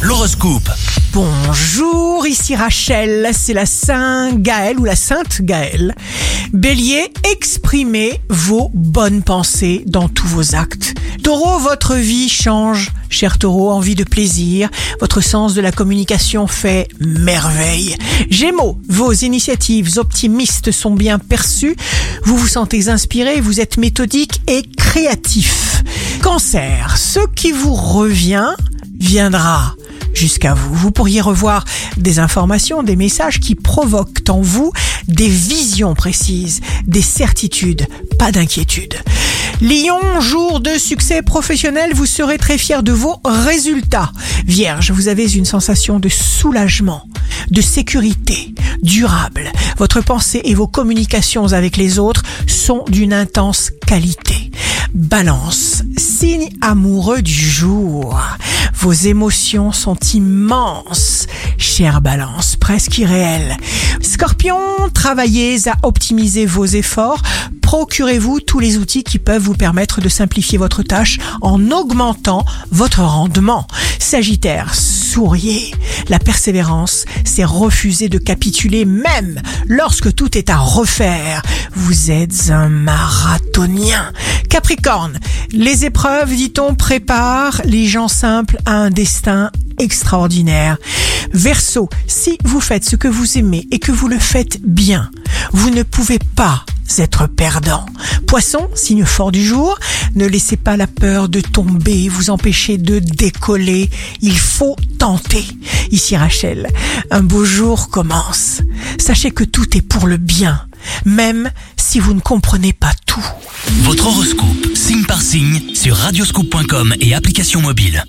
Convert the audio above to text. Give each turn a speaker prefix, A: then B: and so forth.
A: L'horoscope.
B: Bonjour, ici Rachel, c'est la Saint Gaëlle ou la Sainte Gaëlle. Bélier, exprimez vos bonnes pensées dans tous vos actes. Taureau, votre vie change. Cher taureau, envie de plaisir, votre sens de la communication fait merveille. Gémeaux, vos initiatives optimistes sont bien perçues, vous vous sentez inspiré, vous êtes méthodique et créatif. Cancer, ce qui vous revient viendra jusqu'à vous. Vous pourriez revoir des informations, des messages qui provoquent en vous des visions précises, des certitudes, pas d'inquiétude. Lion, jour de succès professionnel, vous serez très fier de vos résultats. Vierge, vous avez une sensation de soulagement, de sécurité, durable. Votre pensée et vos communications avec les autres sont d'une intense qualité. Balance, signe amoureux du jour. Vos émotions sont immenses, chère balance, presque irréelle. Scorpion, travaillez à optimiser vos efforts. Procurez-vous tous les outils qui peuvent vous permettre de simplifier votre tâche en augmentant votre rendement. Sagittaire, souriez. La persévérance, c'est refuser de capituler même lorsque tout est à refaire. Vous êtes un marathonien. Capricorne, les épreuves, dit-on, préparent les gens simples à un destin extraordinaire. Verseau, si vous faites ce que vous aimez et que vous le faites bien, vous ne pouvez pas être perdant. Poisson, signe fort du jour, ne laissez pas la peur de tomber vous empêcher de décoller. Il faut tenter. Ici Rachel, un beau jour commence. Sachez que tout est pour le bien, même si vous ne comprenez pas tout.
A: Votre horoscope, signe par signe, sur radioscoop.com et application mobile.